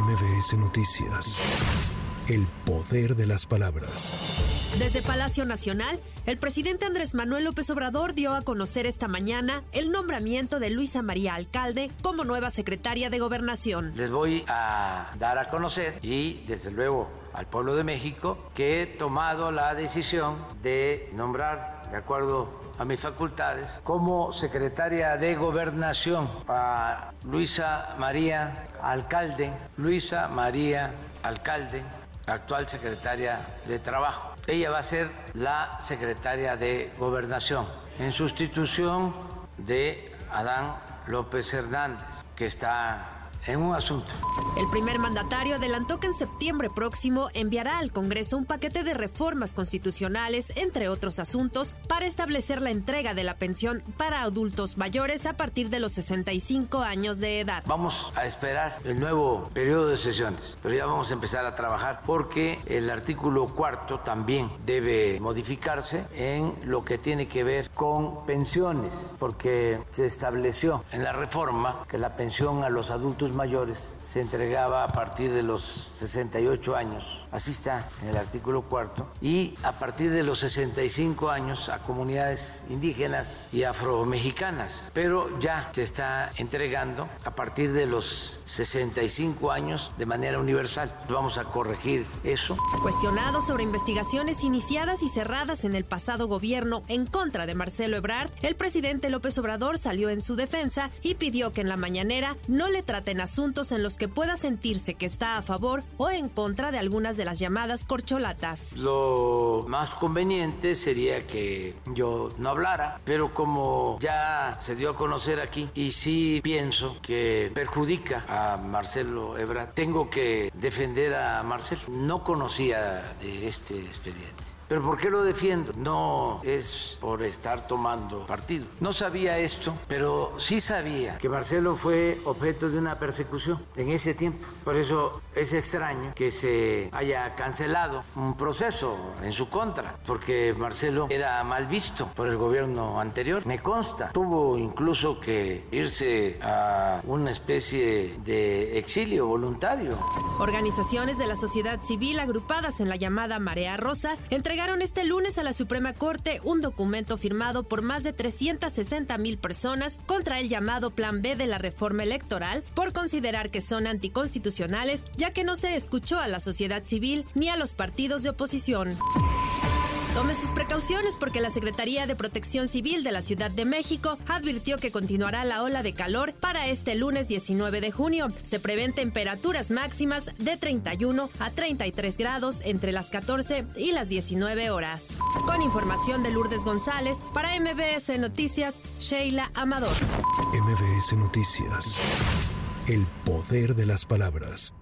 MBS Noticias. El poder de las palabras. Desde Palacio Nacional, el presidente Andrés Manuel López Obrador dio a conocer esta mañana el nombramiento de Luisa María Alcalde como nueva secretaria de Gobernación. Les voy a dar a conocer y desde luego al pueblo de México que he tomado la decisión de nombrar, de acuerdo a mis facultades, como secretaria de Gobernación a Luisa María Alcalde, Luisa María Alcalde actual secretaria de Trabajo. Ella va a ser la secretaria de Gobernación en sustitución de Adán López Hernández, que está en un asunto. El primer mandatario adelantó que en septiembre próximo enviará al Congreso un paquete de reformas constitucionales, entre otros asuntos, para establecer la entrega de la pensión para adultos mayores a partir de los 65 años de edad. Vamos a esperar el nuevo periodo de sesiones, pero ya vamos a empezar a trabajar porque el artículo cuarto también debe modificarse en lo que tiene que ver con pensiones, porque se estableció en la reforma que la pensión a los adultos mayores se entregaba a partir de los 68 años, así está en el artículo cuarto, y a partir de los 65 años a comunidades indígenas y afromexicanas, pero ya se está entregando a partir de los 65 años de manera universal. Vamos a corregir eso. Cuestionado sobre investigaciones iniciadas y cerradas en el pasado gobierno en contra de Marcelo Ebrard, el presidente López Obrador salió en su defensa y pidió que en la mañanera no le traten asuntos en los que pueda sentirse que está a favor o en contra de algunas de las llamadas corcholatas. Más conveniente sería que yo no hablara, pero como ya se dio a conocer aquí y sí pienso que perjudica a Marcelo Ebrard, tengo que defender a Marcelo. No conocía de este expediente. ¿Pero por qué lo defiendo? No es por estar tomando partido. No sabía esto, pero sí sabía que Marcelo fue objeto de una persecución en ese tiempo. Por eso es extraño que se haya cancelado un proceso en su porque Marcelo era mal visto por el gobierno anterior. Me consta, tuvo incluso que irse a una especie de exilio voluntario. Organizaciones de la sociedad civil agrupadas en la llamada Marea Rosa entregaron este lunes a la Suprema Corte un documento firmado por más de 360 mil personas contra el llamado Plan B de la reforma electoral por considerar que son anticonstitucionales, ya que no se escuchó a la sociedad civil ni a los partidos de oposición. Tome sus precauciones porque la Secretaría de Protección Civil de la Ciudad de México advirtió que continuará la ola de calor para este lunes 19 de junio. Se prevén temperaturas máximas de 31 a 33 grados entre las 14 y las 19 horas. Con información de Lourdes González, para MBS Noticias, Sheila Amador. MBS Noticias. El poder de las palabras.